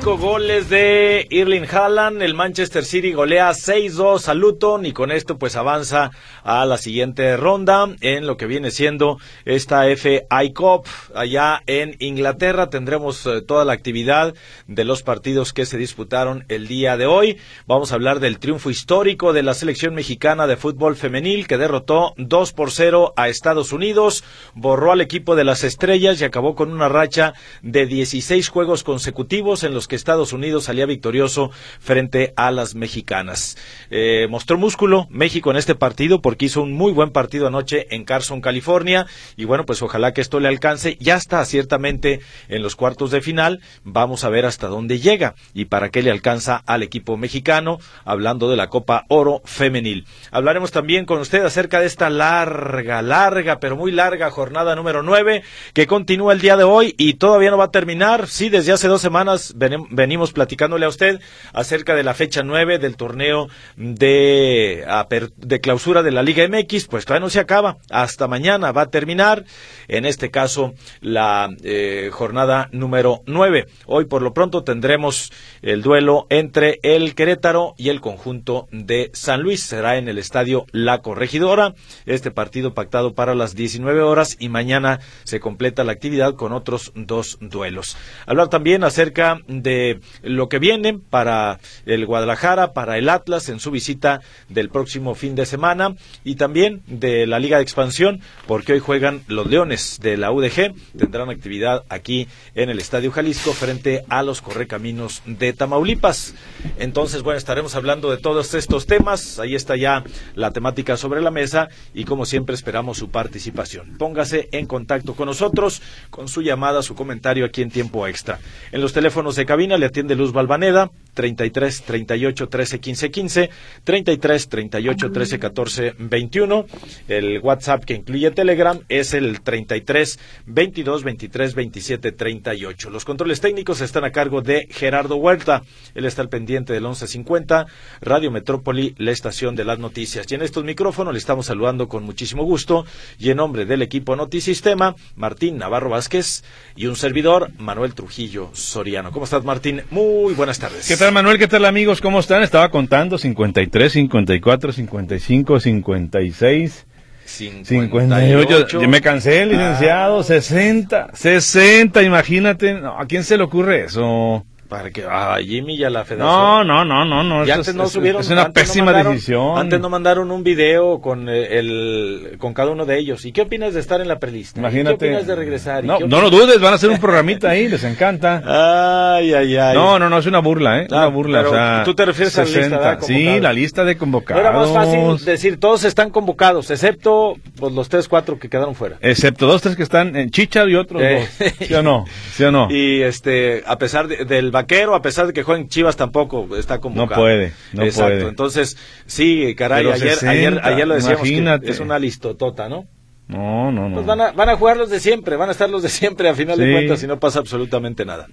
cinco goles de Irling Haaland, el Manchester City golea 6-2 a Luton y con esto pues avanza a la siguiente ronda en lo que viene siendo esta FI Cup allá en Inglaterra. Tendremos eh, toda la actividad de los partidos que se disputaron el día de hoy. Vamos a hablar del triunfo histórico de la selección mexicana de fútbol femenil que derrotó 2 por 0 a Estados Unidos, borró al equipo de las estrellas y acabó con una racha de 16 juegos consecutivos en los que Estados Unidos salía victorioso frente a las mexicanas. Eh, mostró músculo México en este partido porque hizo un muy buen partido anoche en Carson, California. Y bueno, pues ojalá que esto le alcance. Ya está ciertamente en los cuartos de final. Vamos a ver hasta dónde llega y para qué le alcanza al equipo mexicano, hablando de la Copa Oro Femenil. Hablaremos también con usted acerca de esta larga, larga, pero muy larga jornada número 9 que continúa el día de hoy y todavía no va a terminar. Sí, desde hace dos semanas venimos platicándole a usted acerca de la fecha 9 del torneo de, de clausura de la Liga MX, pues todavía no se acaba, hasta mañana va a terminar, en este caso la eh, jornada número 9. Hoy por lo pronto tendremos el duelo entre el Querétaro y el conjunto de San Luis, será en el estadio La Corregidora, este partido pactado para las 19 horas y mañana se completa la actividad con otros dos duelos. Hablar también acerca de lo que viene para el Guadalajara, para el Atlas en su visita del próximo fin de semana y también de la Liga de Expansión, porque hoy juegan los Leones de la UDG, tendrán actividad aquí en el Estadio Jalisco frente a los Correcaminos de Tamaulipas. Entonces, bueno, estaremos hablando de todos estos temas, ahí está ya la temática sobre la mesa y como siempre esperamos su participación. Póngase en contacto con nosotros con su llamada, su comentario aquí en tiempo extra. En los teléfonos de cabina le atiende Luz Balvaneda, 33 38 13 15 15, 33 38 13 14 21. El WhatsApp que incluye Telegram es el 33 22 23 27 38. Los controles técnicos están a cargo de Gerardo Huerta. Él está al pendiente del 1150, Radio Metrópoli, la estación de las noticias. Y en estos micrófonos le estamos saludando con muchísimo gusto y en nombre del equipo Notisistema, Martín Navarro Vázquez y un servidor, Manuel Trujillo Soria. ¿Cómo estás, Martín? Muy buenas tardes. ¿Qué tal, Manuel? ¿Qué tal, amigos? ¿Cómo están? Estaba contando 53, 54, 55, 56. 58. Yo me cansé, licenciado. 60. 60, imagínate. ¿A quién se le ocurre eso? Para que a Jimmy y a la federación. No, no, no, no, no. Y antes no subieron. Es una pésima decisión. Antes no mandaron un video con eh, el con cada uno de ellos. ¿Y qué opinas de estar en la prelista? Imagínate. ¿Qué opinas de regresar? No, no lo dudes, van a hacer un programita ahí, les encanta. Ay, ay, ay. No, no, no, es una burla, ¿eh? una burla. o sea, tú te refieres a la lista de Sí, la lista de convocados. era más fácil decir, todos están convocados, excepto pues, los tres, cuatro que quedaron fuera. Excepto dos, tres que están en Chicha y otros eh. dos. ¿Sí o no? ¿Sí o no? Y este, a pesar del vaquero, a pesar de que juega Chivas tampoco está convocado. No puede, no Exacto. Entonces, sí, caray, ayer, ayer, ayer lo decíamos que es una listotota, ¿no? No, no, no. Pues van a, van a jugar los de siempre, van a estar los de siempre a final de cuentas y no pasa absolutamente nada.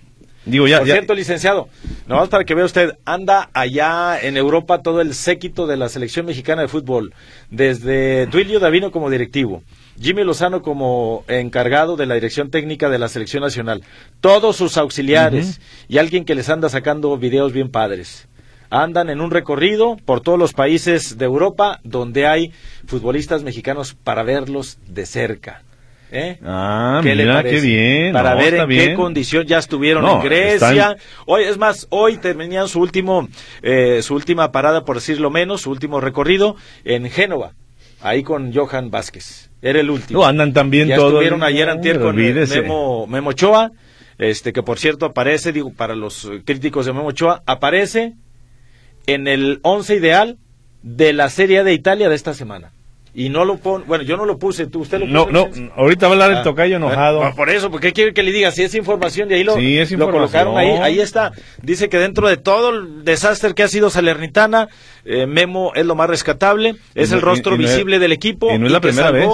Digo, ya, Por cierto, licenciado, nomás para que vea usted, anda allá en Europa todo el séquito de la selección mexicana de fútbol, desde Duilio Davino como directivo, Jimmy Lozano como encargado de la dirección técnica de la selección nacional, todos sus auxiliares y alguien que les anda sacando videos bien padres. Andan en un recorrido por todos los países de Europa donde hay futbolistas mexicanos para verlos de cerca. ¿Eh? Ah, ¿Qué mira, qué bien. Para ver en qué condición ya estuvieron en Grecia. Hoy, es más, hoy terminan su último, eh, su última parada, por decirlo menos, su último recorrido en Génova, ahí con Johan Vázquez. Era el último. No, andan también ya todo. Estuvieron ayer antier con Memo, Memo Ochoa, este que por cierto aparece, digo, para los críticos de Memo Ochoa, aparece en el once ideal de la Serie de Italia de esta semana. Y no lo pone, bueno, yo no lo puse, tú, usted lo puso. No, no, ahorita va a hablar el ah, tocayo enojado. por eso, porque quiere que le diga, si es información, y ahí lo, lo colocaron ahí, ahí está. Dice que dentro de todo el desastre que ha sido Salernitana, eh, Memo es lo más rescatable, es el rostro visible del equipo. Y no es la primera vez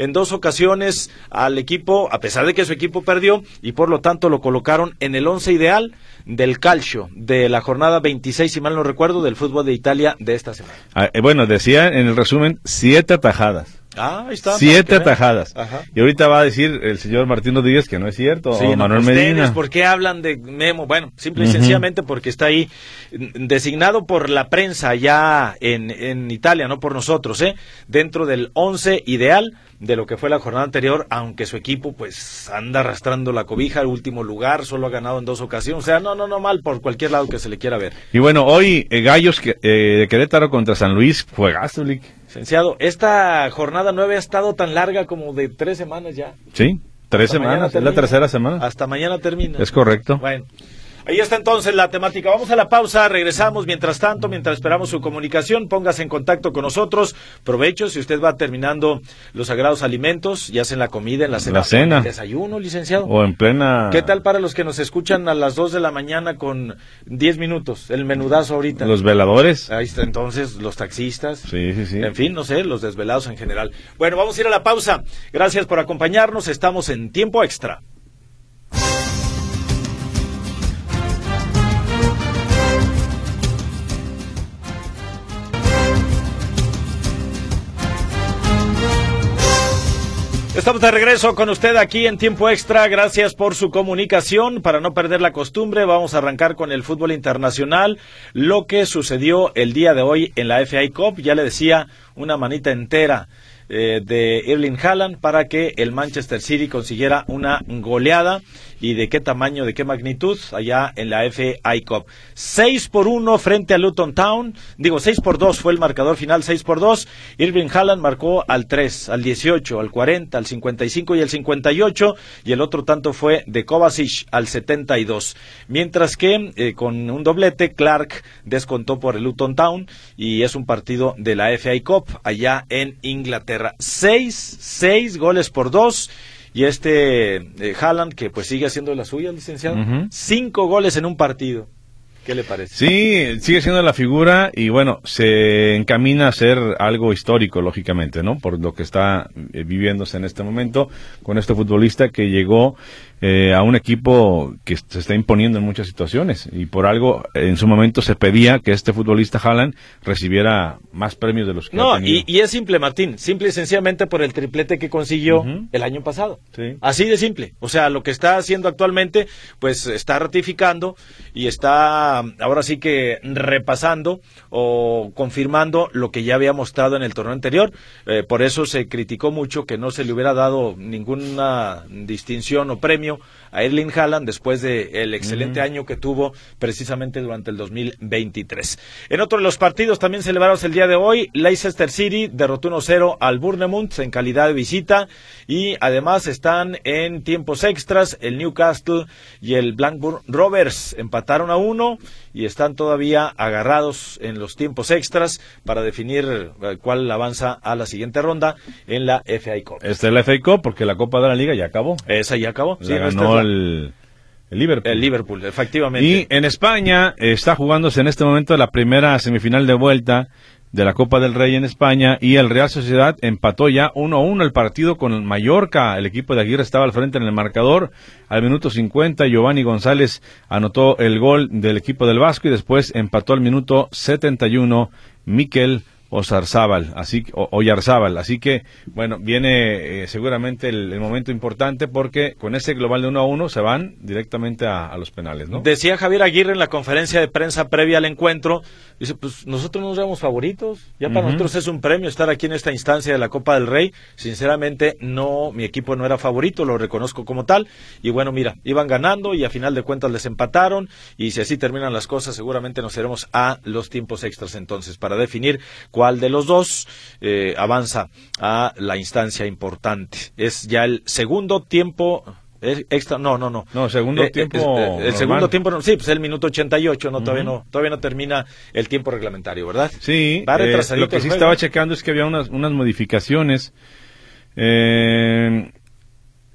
en dos ocasiones al equipo, a pesar de que su equipo perdió, y por lo tanto lo colocaron en el once ideal del calcio de la jornada 26, si mal no recuerdo, del fútbol de Italia de esta semana. Ah, eh, bueno, decía en el resumen siete atajadas. Ah, ahí está. Siete atajadas. Y ahorita va a decir el señor Martín Rodríguez que no es cierto, o Manuel Medina. ¿Por qué hablan de Memo? Bueno, simple y sencillamente porque está ahí designado por la prensa ya en, en Italia, no por nosotros, ¿eh? Dentro del once ideal de lo que fue la jornada anterior, aunque su equipo pues anda arrastrando la cobija al último lugar, solo ha ganado en dos ocasiones, o sea, no, no, no mal por cualquier lado que se le quiera ver. Y bueno, hoy eh, Gallos eh, de Querétaro contra San Luis, fue Gastulik. Licenciado, esta jornada nueve ha estado tan larga como de tres semanas ya. Sí, tres semanas, es la tercera semana. Hasta mañana termina. Es correcto. Bueno. Ahí está entonces la temática. Vamos a la pausa, regresamos. Mientras tanto, mientras esperamos su comunicación, póngase en contacto con nosotros. Provecho si usted va terminando los sagrados alimentos, ya sea en la comida, en la cena. La cena. En desayuno, licenciado. O en plena. ¿Qué tal para los que nos escuchan a las 2 de la mañana con 10 minutos? El menudazo ahorita. Los veladores. Ahí está entonces, los taxistas. Sí, sí, sí. En fin, no sé, los desvelados en general. Bueno, vamos a ir a la pausa. Gracias por acompañarnos. Estamos en tiempo extra. Estamos de regreso con usted aquí en tiempo extra. Gracias por su comunicación. Para no perder la costumbre, vamos a arrancar con el fútbol internacional. Lo que sucedió el día de hoy en la FA Cup, ya le decía, una manita entera eh, de Erling Haaland para que el Manchester City consiguiera una goleada y de qué tamaño, de qué magnitud allá en la FA Cup. 6 por 1 frente a Luton Town, digo 6 por 2 fue el marcador final, 6 por 2. Irving Haaland marcó al 3, al 18, al 40, al 55 y al 58 y el otro tanto fue de Kovacic al 72. Mientras que eh, con un doblete Clark descontó por el Luton Town y es un partido de la FA Cup allá en Inglaterra. 6, 6 goles por 2 y este eh, Haaland, que pues sigue haciendo la suya, licenciado. Cinco goles en un partido. ¿Qué le parece? Sí, sigue siendo la figura y bueno, se encamina a ser algo histórico, lógicamente, ¿no? Por lo que está eh, viviéndose en este momento con este futbolista que llegó eh, a un equipo que se está imponiendo en muchas situaciones y por algo en su momento se pedía que este futbolista Haaland recibiera más premios de los que no, ha tenido. Y, y, es simple, Martín, simple y sencillamente por el triplete que consiguió el año pasado. Así de simple. O sea, lo que está haciendo actualmente, pues está ratificando y está ahora sí que repasando o confirmando lo que ya había mostrado en el torneo anterior. Eh, por eso se criticó mucho que no se le hubiera dado ninguna distinción o premio a Erling Haaland después del el excelente año que tuvo precisamente durante el 2023. En otro de los partidos también celebrados el día de hoy, Leicester City derrotó 1-0 al Bournemouth en calidad de visita y además están en tiempos extras el Newcastle y el Blackburn Rovers empataron a uno y están todavía agarrados en los tiempos extras para definir eh, cuál avanza a la siguiente ronda en la FA Cup. Esta es la FA Cup porque la Copa de la Liga ya acabó. Esa ya acabó. sí, ganó el, el, Liverpool. El Liverpool, efectivamente. Y en España está jugándose en este momento la primera semifinal de vuelta de la Copa del Rey en España y el Real Sociedad empató ya 1-1 el partido con Mallorca. El equipo de Aguirre estaba al frente en el marcador. Al minuto 50 Giovanni González anotó el gol del equipo del Vasco y después empató al minuto 71 Miquel o Zarzábal, así o, Oyarzábal, así que bueno, viene eh, seguramente el, momento importante porque con ese global de 1 a 1 se van directamente a, los penales, ¿no? Decía Javier Aguirre en la conferencia de prensa previa al encuentro, dice, pues nosotros nos vemos favoritos, ya para nosotros es un premio estar aquí en esta instancia de la Copa del Rey, sinceramente no, mi equipo no era favorito, lo reconozco como tal, y bueno, mira, iban ganando y a final de cuentas les empataron, y si así terminan las cosas, seguramente nos iremos a los tiempos extras entonces, para definir cuál de los dos eh, avanza a la instancia importante. Es ya el segundo tiempo extra, no, no, no. No, segundo eh, tiempo. el segundo tiempo, sí, pues el minuto 88, no, todavía no, todavía no termina el tiempo reglamentario, ¿verdad? Sí, lo que sí estaba checando es que había unas, unas modificaciones. Eh,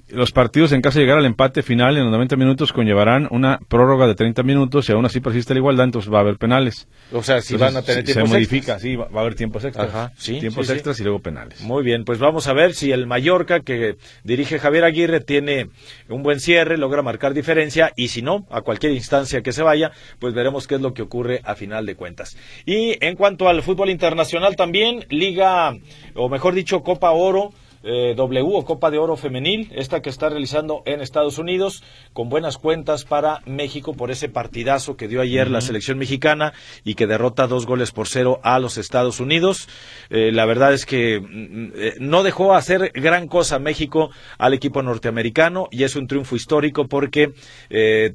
los partidos en caso de llegar al empate final en los 90 minutos conllevarán una prórroga de 30 minutos y aún así persiste la igualdad, entonces va a haber penales. O sea, si van a tener tiempos Se modifica, sí, va, a haber tiempos extras. Ajá, sí, tiempos extras y luego penales. Muy bien, pues vamos a ver si el Mallorca que dirige Javier Aguirre tiene un buen cierre, logra marcar diferencia y si no, a cualquier instancia que se vaya, pues veremos qué es lo que ocurre a final de cuentas. Y en cuanto al fútbol internacional también, Liga, o mejor dicho, Copa Oro, eh, w o Copa de Oro Femenil, esta que está realizando en Estados Unidos, con buenas cuentas para México por ese partidazo que dio ayer la selección mexicana y que derrota dos goles por cero a los Estados Unidos. Eh, la verdad es que mm, eh, no dejó hacer gran cosa México al equipo norteamericano y es un triunfo histórico porque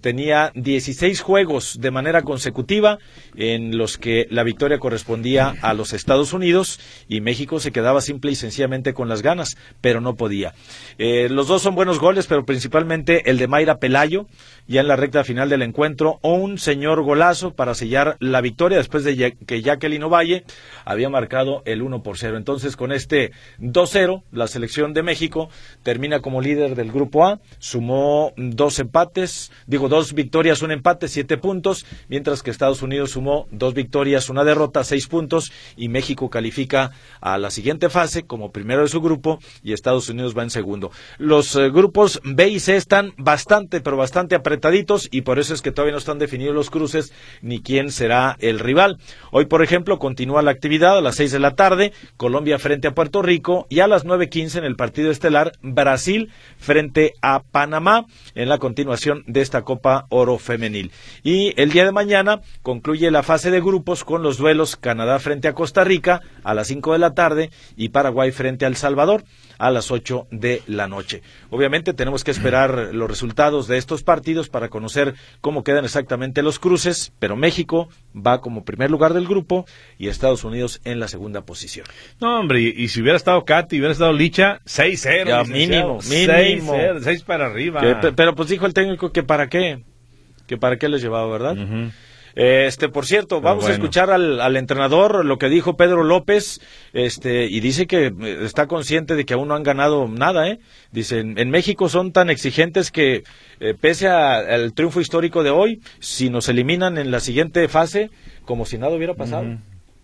tenía 16 juegos de manera consecutiva en los que la victoria correspondía a los Estados Unidos y México se quedaba simple y sencillamente con las ganas pero no podía. Eh, los dos son buenos goles, pero principalmente el de Mayra Pelayo, ya en la recta final del encuentro, un señor golazo para sellar la victoria después de que Jacqueline Ovalle había marcado el 1 por 0. Entonces, con este 2-0, la selección de México termina como líder del grupo A, sumó dos empates, digo, dos victorias, un empate, siete puntos, mientras que Estados Unidos sumó dos victorias, una derrota, seis puntos, y México califica a la siguiente fase como primero de su grupo y Estados Unidos va en segundo. Los eh, grupos B y C están bastante, pero bastante apretaditos y por eso es que todavía no están definidos los cruces ni quién será el rival. Hoy, por ejemplo, continúa la actividad a las seis de la tarde, Colombia frente a Puerto Rico y a las nueve quince en el partido estelar Brasil frente a Panamá en la continuación de esta Copa Oro Femenil. Y el día de mañana concluye la fase de grupos con los duelos Canadá frente a Costa Rica a las cinco de la tarde y Paraguay frente a El Salvador a las 8 de la noche. Obviamente tenemos que esperar los resultados de estos partidos para conocer cómo quedan exactamente los cruces, pero México va como primer lugar del grupo y Estados Unidos en la segunda posición. No, hombre, y, si hubiera estado Katy, hubiera estado Licha, 6-0. Mínimo, mínimo. 6 para arriba. pero pues dijo el técnico que para qué, que para qué les llevaba, ¿verdad? Este, por cierto, vamos a escuchar al, entrenador lo que dijo Pedro López, este, y dice que eh, está consciente de que aún no han ganado nada, ¿eh? Dice, en, México son tan exigentes que, eh, pese al triunfo histórico de hoy, si nos eliminan en la siguiente fase, como si nada hubiera pasado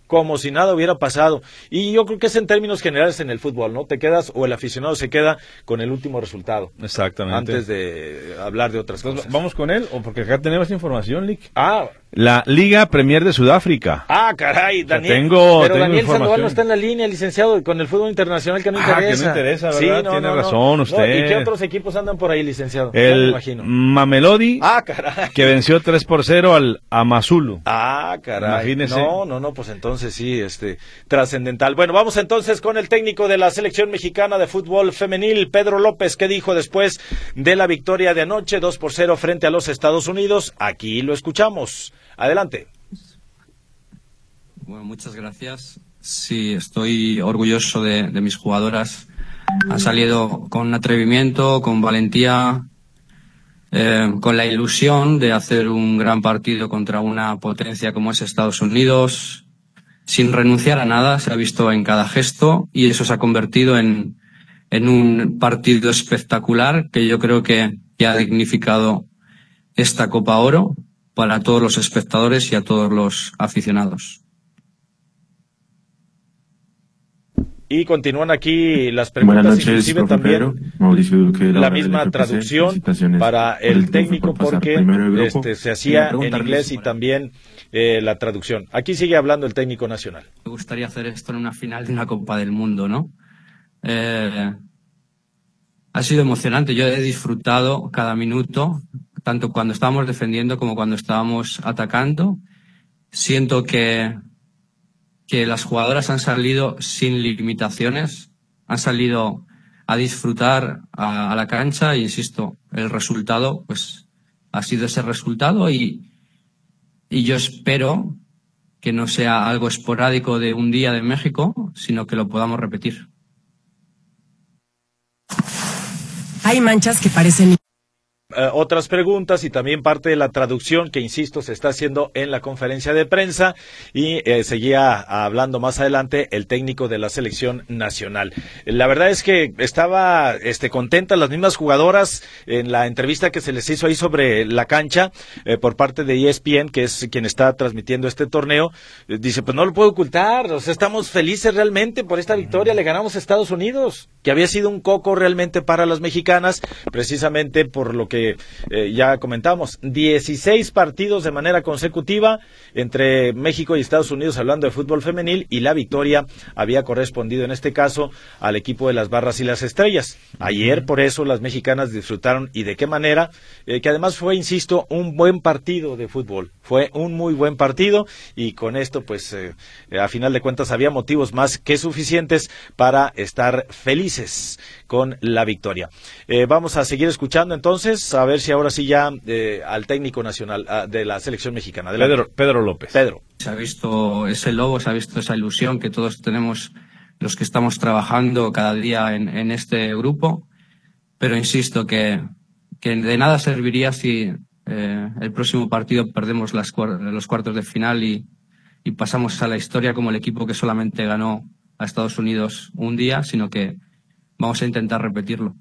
como si nada hubiera pasado. Y yo creo que es en términos generales en el fútbol, ¿no? Te quedas o el aficionado se queda con el último resultado. Exactamente. Antes de hablar de otras cosas. Vamos con él, o porque acá tenemos información, Lick. Ah, la Liga Premier de Sudáfrica. Ah, caray, Daniel. tengo, pero Daniel Sandoval no está en la línea, licenciado, con el fútbol internacional que no interesa. Ah, que no interesa, ¿verdad? Sí, Tiene razón usted. ¿Y qué otros equipos andan por ahí, licenciado? El Mamelodi, ah, caray. que venció 3 por 0 al Amazulu. Ah, caray. Imagínese. No, no, no, pues entonces sí, este, trascendental. Bueno, vamos entonces con el técnico de la selección mexicana de fútbol femenil, Pedro López, que dijo después de la victoria de anoche, 2 por 0 frente a los Estados Unidos. Aquí lo escuchamos. Adelante. Bueno, muchas gracias. Sí, estoy orgulloso de, mis jugadoras. Han salido con atrevimiento, con valentía, eh, con la ilusión de hacer un gran partido contra una potencia como es Estados Unidos, sin renunciar a nada, se ha visto en cada gesto y eso se ha convertido en, en un partido espectacular que yo creo que, que ha dignificado esta Copa Oro para todos los espectadores y a todos los aficionados. Y continúan aquí las preguntas, inclusive también la misma traducción para el técnico porque este, se hacía en inglés y también eh, la traducción. Aquí sigue hablando el técnico nacional. Me gustaría hacer esto en una final de una Copa del Mundo, ¿no? Eh, ha sido emocionante. Yo he disfrutado cada minuto tanto cuando estábamos defendiendo como cuando estábamos atacando. Siento que, que las jugadoras han salido sin limitaciones, han salido a disfrutar a, la cancha y insisto, el resultado pues ha sido ese resultado y, y yo espero que no sea algo esporádico de un día de México, sino que lo podamos repetir. Hay manchas que parecen eh, otras preguntas y también parte de la traducción que, insisto, se está haciendo en la conferencia de prensa y eh, seguía hablando más adelante el técnico de la selección nacional. La verdad es que estaba este, contenta las mismas jugadoras en la entrevista que se les hizo ahí sobre la cancha eh, por parte de ESPN, que es quien está transmitiendo este torneo. dice, pues no lo puedo ocultar, o sea, estamos felices realmente por esta victoria, le ganamos a Estados Unidos, que había sido un coco realmente para las mexicanas, precisamente por lo que eh, ya comentamos, 16 partidos de manera consecutiva entre México y Estados Unidos hablando de fútbol femenil y la victoria había correspondido en este caso al equipo de las barras y las estrellas. Ayer por eso las mexicanas disfrutaron y de qué manera, eh, que además fue, insisto, un buen partido de fútbol. Fue un muy buen partido y con esto pues eh, a final de cuentas había motivos más que suficientes para estar felices con la victoria. vamos a seguir escuchando entonces a ver si ahora sí ya eh, al técnico nacional ah, de la selección mexicana. Pedro, Pedro López. Pedro. Se ha visto ese lobo, se ha visto esa ilusión que todos tenemos los que estamos trabajando cada día en, este grupo, pero insisto que, que, de nada serviría si eh, el próximo partido perdemos las, los cuartos de final y, y pasamos a la historia como el equipo que solamente ganó a Estados Unidos un día, sino que vamos a intentar repetirlo.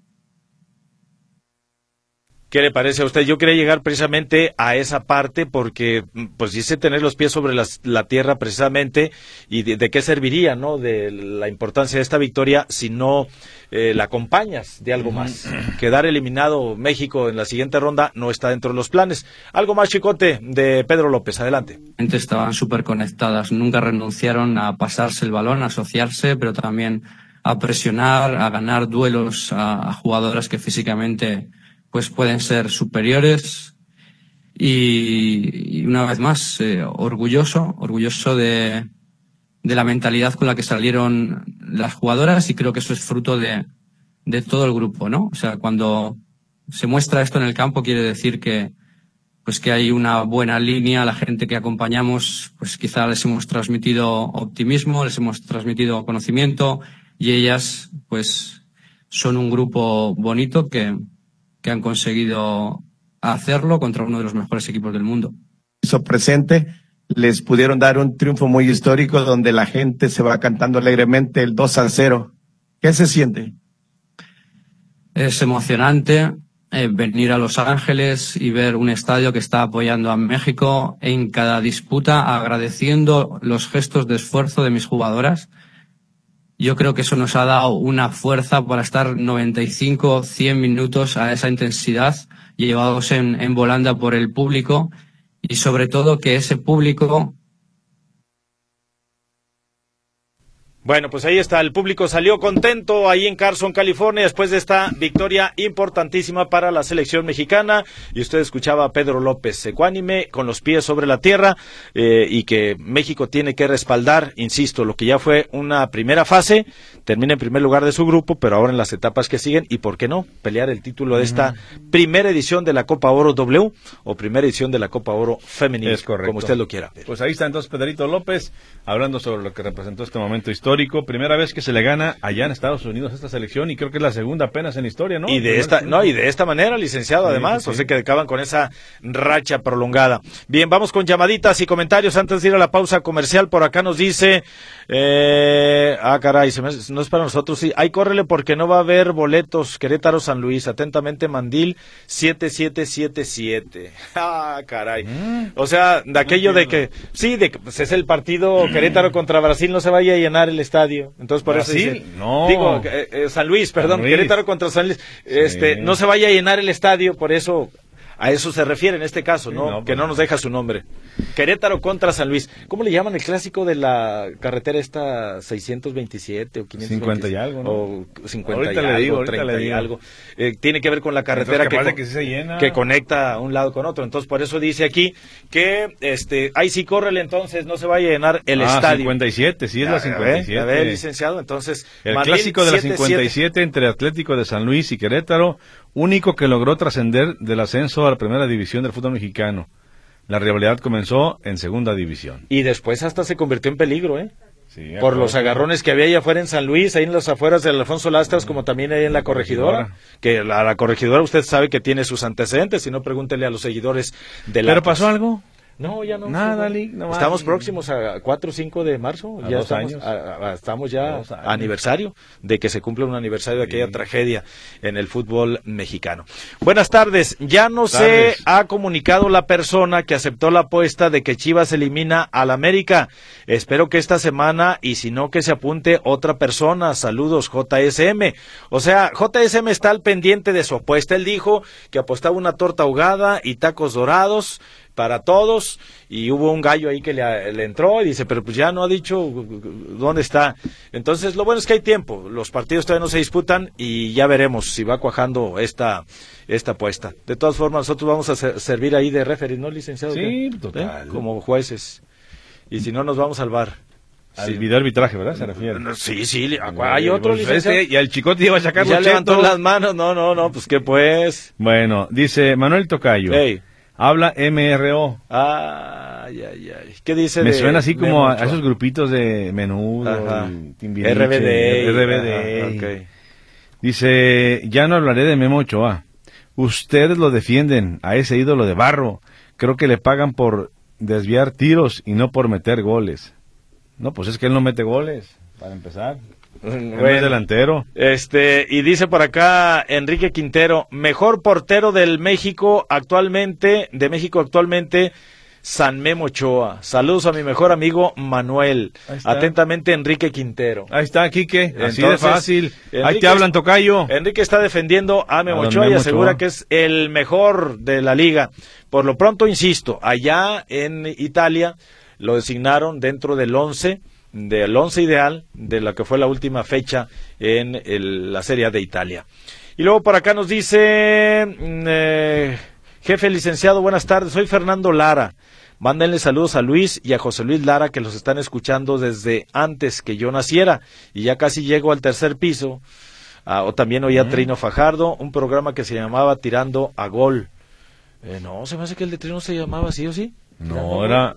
¿Qué le parece a usted? Yo quería llegar precisamente a esa parte porque pues dice tener los pies sobre la tierra precisamente y de, qué serviría, ¿no? De la importancia de esta victoria si no eh, la acompañas de algo más. Quedar eliminado México en la siguiente ronda no está dentro de los planes. Algo más chicote de Pedro López, adelante. Estaban súper conectadas, nunca renunciaron a pasarse el balón, a asociarse, pero también a presionar, a ganar duelos a jugadoras que físicamente pues pueden ser superiores y, una vez más eh, orgulloso, orgulloso de, de la mentalidad con la que salieron las jugadoras y creo que eso es fruto de, de todo el grupo, ¿no? O sea, cuando se muestra esto en el campo quiere decir que pues que hay una buena línea, la gente que acompañamos, pues quizá les hemos transmitido optimismo, les hemos transmitido conocimiento y ellas pues son un grupo bonito que, que han conseguido hacerlo contra uno de los mejores equipos del mundo. Hizo presente, les pudieron dar un triunfo muy histórico donde la gente se va cantando alegremente el 2 a 0. ¿Qué se siente? Es emocionante eh, venir a Los Ángeles y ver un estadio que está apoyando a México en cada disputa, agradeciendo los gestos de esfuerzo de mis jugadoras yo creo que eso nos ha dado una fuerza para estar 95, 100 minutos a esa intensidad, llevados en, en volanda por el público y sobre todo que ese público Bueno, pues ahí está, el público salió contento ahí en Carson, California, después de esta victoria importantísima para la selección mexicana. Y usted escuchaba a Pedro López, ecuánime, con los pies sobre la tierra, eh, y que México tiene que respaldar, insisto, lo que ya fue una primera fase, termina en primer lugar de su grupo, pero ahora en las etapas que siguen, y por qué no, pelear el título de esta primera edición de la Copa Oro W o primera edición de la Copa Oro Femenina, como usted lo quiera. Pues ahí está entonces Pedrito López, hablando sobre lo que representó este momento histórico primera vez que se le gana allá en Estados Unidos esta selección y creo que es la segunda apenas en historia, ¿no? Y de esta, no, y de esta manera, licenciado, además, o sea que acaban con esa racha prolongada. Bien, vamos con llamaditas y comentarios antes de ir a la pausa comercial. Por acá nos dice, eh, ah, caray, no es para nosotros, sí, ahí córrele porque no va a haber boletos Querétaro San Luis, atentamente Mandil 7777. Ah, caray. Mm. O sea, de aquello de que, sí, de que pues, es el partido Querétaro contra Brasil, no se vaya a llenar el estadio. Entonces por eso no. digo eh, eh, San Luis, perdón, Querétaro contra San Luis, este, no se vaya a llenar el estadio, por eso a eso se refiere en este caso, ¿no? que no pues nos deja su nombre. Querétaro contra San Luis. ¿Cómo le llaman el clásico de la carretera esta 627 o 550 y algo, ¿no? O 50 y algo, 30 y algo. Eh, tiene que ver con la carretera que, que, conecta un lado con otro. Entonces, por eso dice aquí que este ahí sí córrele entonces, no se vaya a llenar el ah, estadio. 57, sí es la 57. A ver, licenciado, entonces... El clásico de la 57 entre Atlético de San Luis y Querétaro, único que logró trascender del ascenso a la primera división del fútbol mexicano. La rivalidad comenzó en segunda división. Y después hasta se convirtió en peligro, ¿eh? por los agarrones que había allá afuera en San Luis, ahí en las afueras del Alfonso Lastras, como también ahí en la corregidora, que la, la, corregidora usted sabe que tiene sus antecedentes, si no pregúntele a los seguidores de la... ¿Pero pasó algo? No, ya no. Nada, Estamos próximos a 4 o 5 de marzo. ya estamos, estamos ya aniversario de que se cumple un aniversario de aquella tragedia en el fútbol mexicano. Buenas tardes. Ya no se ha comunicado la persona que aceptó la apuesta de que Chivas elimina al América. Espero que esta semana y si no que se apunte otra persona. Saludos JSM. O sea, JSM está al pendiente de su apuesta. Él dijo que apostaba una torta ahogada y tacos dorados para todos y hubo un gallo ahí que le, entró y dice, pero pues ya no ha dicho dónde está. Entonces, lo bueno es que hay tiempo, los partidos todavía no se disputan y ya veremos si va cuajando esta, esta apuesta. De todas formas, nosotros vamos a servir ahí de referee, ¿no, licenciado? Sí, total. ¿Eh? Como jueces. Y si no, nos vamos al bar. Al video arbitraje, ¿verdad? Se refiere. Sí, sí, hay otro licenciado. y al chicote iba a sacar Ya levantó las manos, no, no, no, pues qué pues. Bueno, dice Manuel Tocayo. Hey. Habla MRO. Ay, ay, ay. ¿Qué dice? Me suena así como a, esos grupitos de menudo, RBD. RBD. Dice, ya no hablaré de Memo Ochoa. Ustedes lo defienden, a ese ídolo de barro. Creo que le pagan por desviar tiros y no por meter goles. No, pues es que él no mete goles, para empezar. Buen delantero. Este, y dice por acá Enrique Quintero, mejor portero del México actualmente, de México actualmente, San Memo Ochoa. Saludos a mi mejor amigo Manuel. Atentamente Enrique Quintero. Ahí está, Quique. Así de fácil. Ahí te hablan, Tocayo. Enrique está defendiendo a Memo Ochoa y asegura que es el mejor de la liga. Por lo pronto, insisto, allá en Italia lo designaron dentro del once del once ideal de la que fue la última fecha en la Serie de Italia. Y luego por acá nos dice, mm, eh, jefe licenciado, buenas tardes, soy Fernando Lara. Mándenle saludos a Luis y a José Luis Lara que los están escuchando desde antes que yo naciera y ya casi llego al tercer piso. Ah, o también oía a Trino Fajardo, un programa que se llamaba Tirando a Gol. Eh, no, se me hace que el de Trino se llamaba así o sí. No, era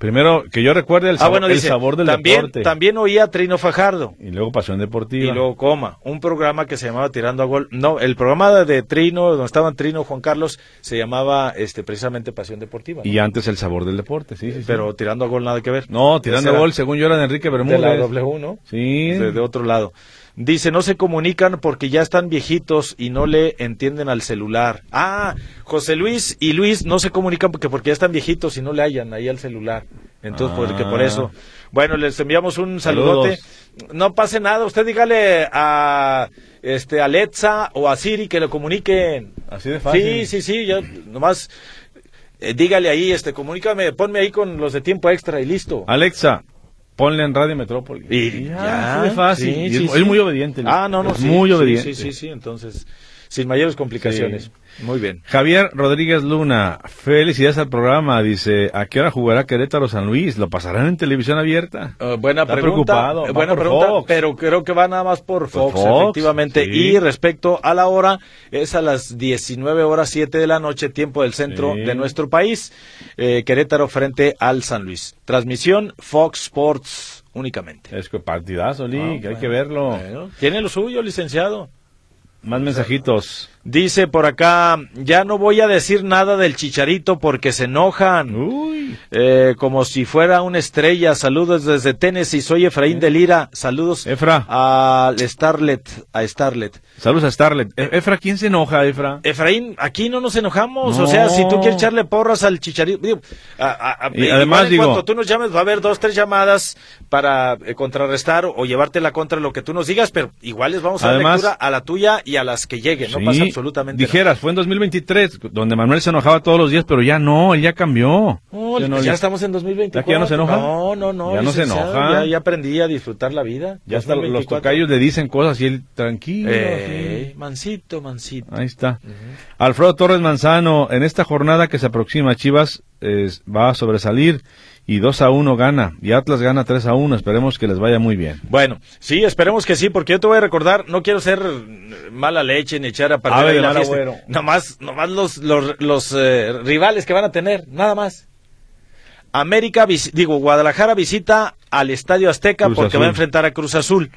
Primero, que yo recuerde el, ah, sabor, el sabor del también, deporte. También oía Trino Fajardo. Y luego Pasión Deportiva. Y luego Coma, un programa que se llamaba Tirando a Gol. No, el programa de Trino, donde estaban Trino Juan Carlos, se llamaba este precisamente Pasión Deportiva. Y antes el sabor del deporte, sí, sí. Pero Tirando a Gol nada que ver. No, Tirando a Gol, según yo, era de Enrique Bermúdez. De la W, ¿no? Sí. de otro lado. Dice, no se comunican porque ya están viejitos y no le entienden al celular. Ah, José Luis y Luis no se comunican porque, porque ya están viejitos y no le hallan ahí al celular. Entonces, porque por eso. Ah. Bueno, les enviamos un saludote. No pase nada, usted dígale a este Alexa o a Siri que lo comuniquen. Así de fácil. Sí, sí, sí, ya nomás eh, dígale ahí, este, comunícame, ponme ahí con los de tiempo extra y listo. Alexa, ponle en Radio Metrópoli. Y ya, es fácil. es, muy obediente. Ah, no, no, muy obediente. Sí, sí, sí, entonces sin mayores complicaciones. Muy bien. Javier Rodríguez Luna, felicidades al programa. Dice, ¿a qué hora jugará Querétaro San Luis? ¿Lo pasarán en televisión abierta? Uh, buena pregunta. buena pregunta, pero creo que va nada más por Fox, efectivamente. Y respecto a la hora, es a las 19 horas 7 de la noche, tiempo del centro de nuestro país. Eh, Querétaro frente al San Luis. Transmisión Fox Sports únicamente. Es que partidazo, Lee, hay que verlo. tiene lo suyo, licenciado. Más mensajitos. Dice por acá, ya no voy a decir nada del chicharito porque se enojan. Uy. Eh, como si fuera una estrella. Saludos desde Tennessee. Soy Efraín de Lira. Saludos Efra. a Starlet. A Starlet. Saludos a Starlet. E, Efra, ¿quién se enoja, Efra? Efraín, aquí no nos enojamos. O sea, si tú quieres echarle porras al chicharito. Digo, y además, digo, cuando tú nos llames, va a haber dos, tres llamadas para eh, contrarrestar o llevarte la contra lo que tú nos digas, pero igual les vamos a dar lectura a la tuya y a las que lleguen. No pasa absolutamente Dijeras, fue en 2023, donde Manuel se enojaba todos los días, pero ya no, él ya cambió. ya, estamos en 2024. ¿Ya no se enoja? No, no, no. Ya no se enoja. Ya, aprendí a disfrutar la vida. Ya hasta los tocayos le dicen cosas y él tranquilo. Eh, mansito, mansito. Ahí está. Alfredo Torres Manzano, en esta jornada que se aproxima, Chivas va a sobresalir y 2 a 1 gana y Atlas gana 3 a 1. Esperemos que les vaya muy bien. Bueno, sí, esperemos que sí, porque yo te voy a recordar, no quiero ser mala leche ni echar a perder la fiesta. Nomás, nomás los, los, los eh, rivales que van a tener, nada más. América, digo, Guadalajara visita al Estadio Azteca porque va a enfrentar a Cruz Azul.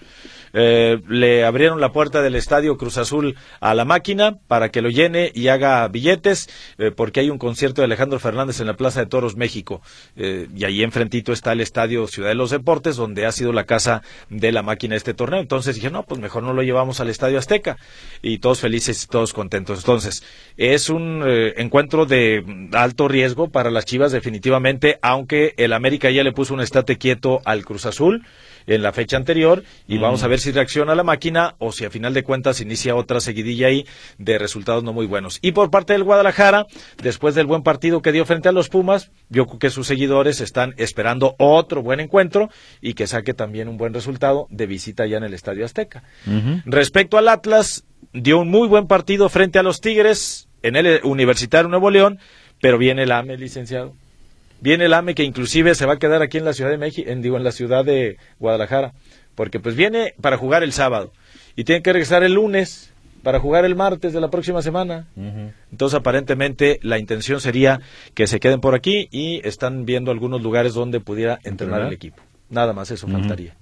Eh, le abrieron la puerta del estadio Cruz Azul a la máquina para que lo llene y haga billetes, eh, porque hay un concierto de Alejandro Fernández en la Plaza de Toros, México. Eh, y ahí enfrentito está el estadio Ciudad de los Deportes, donde ha sido la casa de la máquina este torneo. Entonces dije, no, pues mejor no lo llevamos al estadio Azteca. Y todos felices y todos contentos. Entonces, es un encuentro de alto riesgo para las Chivas, definitivamente, aunque el América ya le puso un estate quieto al Cruz Azul en la fecha anterior y vamos a ver si reacciona la máquina o si a final de cuentas inicia otra seguidilla ahí de resultados no muy buenos. Y por parte del Guadalajara, después del buen partido que dio frente a los Pumas, yo creo que sus seguidores están esperando otro buen encuentro y que saque también un buen resultado de visita ya en el Estadio Azteca. Respecto al Atlas, dio un muy buen partido frente a los Tigres en el Universitario Nuevo León, pero viene el AME, licenciado Viene el AME que inclusive se va a quedar aquí en la ciudad de México, en, digo, en la ciudad de Guadalajara, porque pues viene para jugar el sábado y tiene que regresar el lunes para jugar el martes de la próxima semana. Entonces, aparentemente, la intención sería que se queden por aquí y están viendo algunos lugares donde pudiera entrenar el equipo. Nada más, eso faltaría.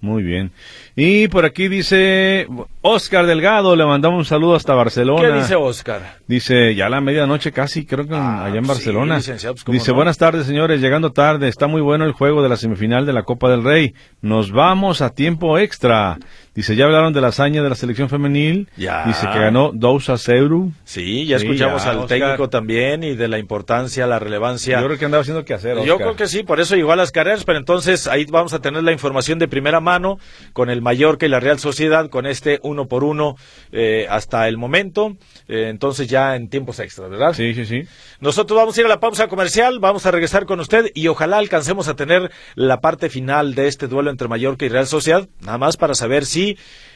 Muy bien. Y por aquí dice Oscar Delgado, le mandamos un saludo hasta Barcelona. ¿Qué dice Oscar? Dice, ya a la medianoche casi, creo que ah, allá en Barcelona. Pues, dice, buenas tardes señores, llegando tarde, está muy bueno el juego de la semifinal de la Copa del Rey. Nos vamos a tiempo extra. Dice, ya hablaron de la hazaña de la selección femenil. Ya. Dice que ganó 2 a 0. Sí, ya escuchamos al técnico también y de la importancia, la relevancia. Yo creo que andaba haciendo que hacer. Yo creo que sí, por eso llegó a las carreras, pero entonces ahí vamos a tener la información de primera mano con el Mallorca y la Real Sociedad, con este uno por uno eh, hasta el momento. Eh, entonces ya en tiempos extras, ¿verdad? Sí, sí, sí. Nosotros vamos a ir a la pausa comercial, vamos a regresar con usted y ojalá alcancemos a tener la parte final de este duelo entre Mallorca y Real Sociedad, nada más para saber si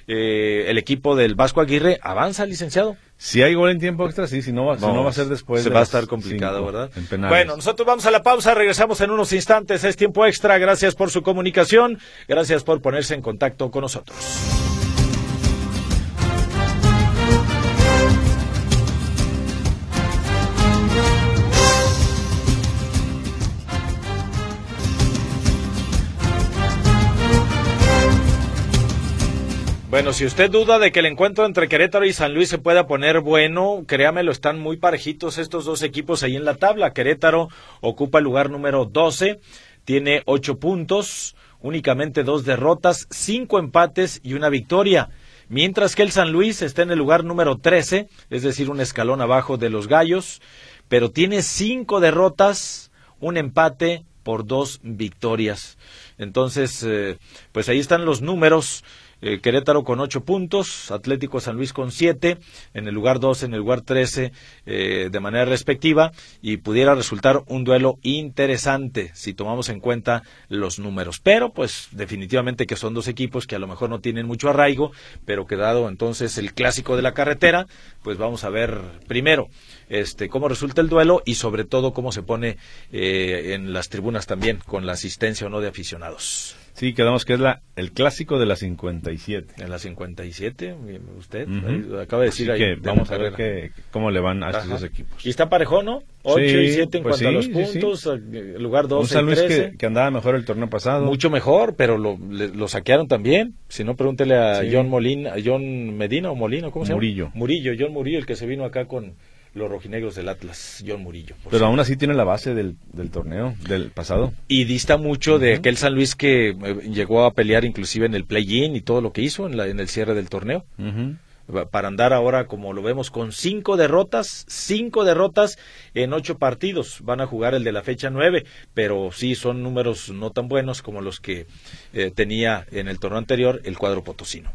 eh, el equipo del Vasco Aguirre avanza, licenciado. Si hay gol en tiempo extra, sí, si no va, no, va a ser después. Se va a estar complicado, ¿verdad? bueno, nosotros vamos a la pausa, regresamos en unos instantes, es tiempo extra, gracias por su comunicación, gracias por ponerse en contacto con nosotros. Bueno, si usted duda de que el encuentro entre Querétaro y San Luis se pueda poner bueno, créamelo, están muy parejitos estos dos equipos ahí en la tabla. Querétaro ocupa el lugar número 12, tiene ocho puntos, únicamente dos derrotas, cinco empates y una victoria. Mientras que el San Luis está en el lugar número 13, es decir, un escalón abajo de los Gallos, pero tiene cinco derrotas, un empate por dos victorias. Entonces, eh, pues ahí están los números. Eh, Querétaro con ocho puntos, Atlético San Luis con siete, en el lugar 12, en el lugar 13, eh, de manera respectiva, y pudiera resultar un duelo interesante si tomamos en cuenta los números. Pero, pues, definitivamente que son dos equipos que a lo mejor no tienen mucho arraigo, pero que dado entonces el clásico de la carretera, pues vamos a ver primero este, cómo resulta el duelo y sobre todo cómo se pone eh, en las tribunas también, con la asistencia o no de aficionados. Sí, quedamos que es la, el clásico de la 57. En la 57, usted acaba de decir ahí. Que vamos a ver que, cómo le van a estos dos equipos. Y está parejo, ¿no? 8 y 7 en pues cuanto a los puntos, lugar 12 Un San Luis que, que, andaba mejor el torneo pasado. Mucho mejor, pero lo, lo saquearon también. Si no, pregúntele a John Molina, a John Medina o Molina, ¿cómo se llama? Murillo. Murillo, John Murillo, el que se vino acá con los rojinegros del Atlas, John Murillo. Pero aún así tiene la base del, del, torneo, del pasado. Y dista mucho de aquel San Luis que eh, llegó a pelear inclusive en el play-in y todo lo que hizo en, la, en el cierre del torneo. Para andar ahora, como lo vemos, con cinco derrotas, cinco derrotas en ocho partidos. Van a jugar el de la fecha nueve, pero sí son números no tan buenos como los que eh, tenía en el torneo anterior el cuadro potosino.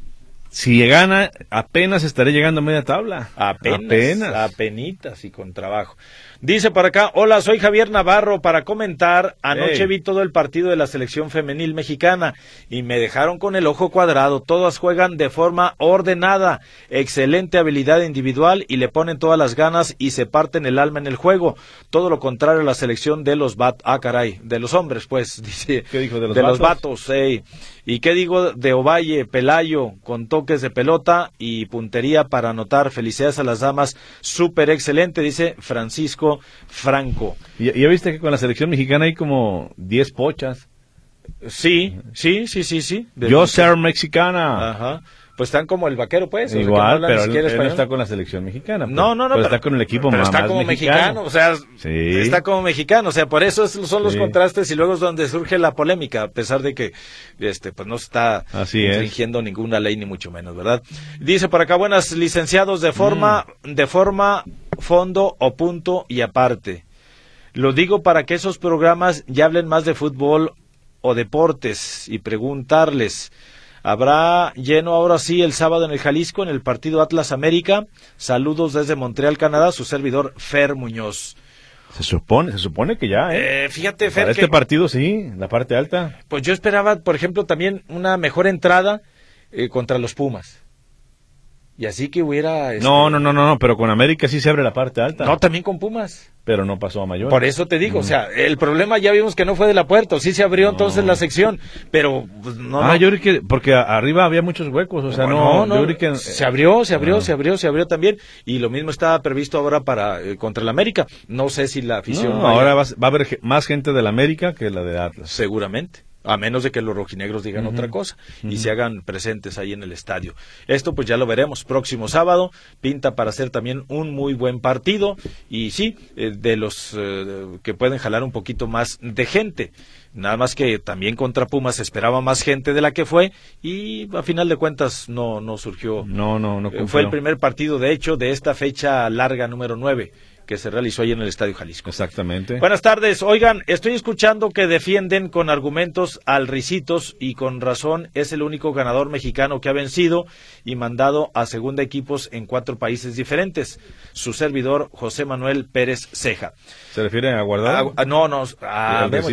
Si gana, apenas estaré llegando a media tabla. Apenas. Apenas. Apenitas y con trabajo. Dice por acá, hola, soy Javier Navarro para comentar. Anoche vi todo el partido de la selección femenil mexicana y me dejaron con el ojo cuadrado. Todas juegan de forma ordenada, excelente habilidad individual y le ponen todas las ganas y se parten el alma en el juego. Todo lo contrario a la selección de los bat, ah caray, de los hombres, pues, dice. ¿Qué dijo de los de los vatos, ¿Y qué digo de Ovalle, Pelayo, con toques de pelota y puntería para anotar? Felicidades a las damas, súper excelente, dice Francisco Franco. ¿Y, ya viste que con la selección mexicana hay como 10 pochas? Sí, sí, sí, sí, sí. Yo ser mexicana. Ajá pues están como el vaquero, pues. Igual, pero él, no está con la selección mexicana. Pues. no, no, no. Pero, está con el equipo pero más está como mexicano. o sea, está como mexicano, o sea, por eso son los contrastes y luego es donde surge la polémica, a pesar de que, este, pues no está infringiendo ninguna ley ni mucho menos, ¿verdad? Dice por acá, buenas licenciados de forma, mm. de forma, fondo o punto y aparte. Lo digo para que esos programas ya hablen más de fútbol o deportes y preguntarles Habrá lleno ahora sí el sábado en el Jalisco en el partido Atlas América. Saludos desde Montreal, Canadá, su servidor Fer Muñoz. Se supone, se supone que ya, ¿eh? eh fíjate, Fer. Para este partido sí, la parte alta. Pues yo esperaba, por ejemplo, también una mejor entrada eh, contra los Pumas. Y así que hubiera... Este, no, no, no, no, no, pero con América sí se abre la parte alta. No, también con Pumas. Pero no pasó a mayor. Por eso te digo, o sea, el problema ya vimos que no fue de la puerta, sí se abrió entonces la sección, pero pues, no. Ah, yo creo que, porque arriba había muchos huecos, o sea, no, no, yo que... Se abrió, se abrió, ah. se abrió, se abrió también, y lo mismo estaba previsto ahora para, eh, contra el América. No sé si la afición... ahora va, va a haber más gente del América que la de Atlas. Seguramente a menos de que los rojinegros digan otra cosa y se hagan presentes ahí en el estadio. Esto pues ya lo veremos próximo sábado, pinta para ser también un muy buen partido y sí, eh, de los eh, que pueden jalar un poquito más de gente. Nada más que también contra Pumas esperaba más gente de la que fue y a final de cuentas no, no surgió. No, no, no. fue el primer partido, de hecho, de esta fecha larga número nueve que se realizó ahí en el Estadio Jalisco. Exactamente. Buenas tardes. Oigan, estoy escuchando que defienden con argumentos al Ricitos y con razón es el único ganador mexicano que ha vencido y mandado a segunda equipos en cuatro países diferentes. Su servidor, José Manuel Pérez Ceja. ¿Se refiere a guardar? Ah, no, no, a Memo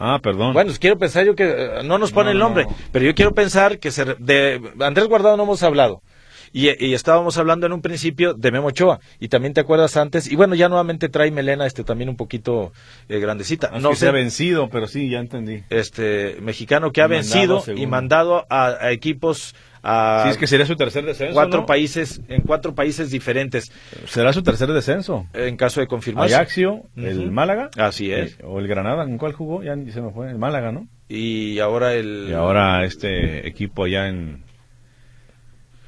Ah, perdón. Bueno, quiero pensar yo que eh, no nos pone el nombre, pero yo quiero pensar que se, de Andrés Guardado no hemos hablado. Y, estábamos hablando en un principio de Memo Ochoa, y también te acuerdas antes, y bueno, ya nuevamente trae Melena este también un poquito eh, grandecita. no se ha vencido, pero sí, ya entendí. Este mexicano que ha vencido y mandado a, equipos a sí, es que sería su tercer descenso. Cuatro países, en cuatro países diferentes. Será su tercer descenso. En caso de confirmación. Ajaxio, el Málaga. Así es. O el Granada, ¿en cuál jugó? Ya se me fue, el Málaga, ¿no? Y ahora el. Y ahora este equipo allá en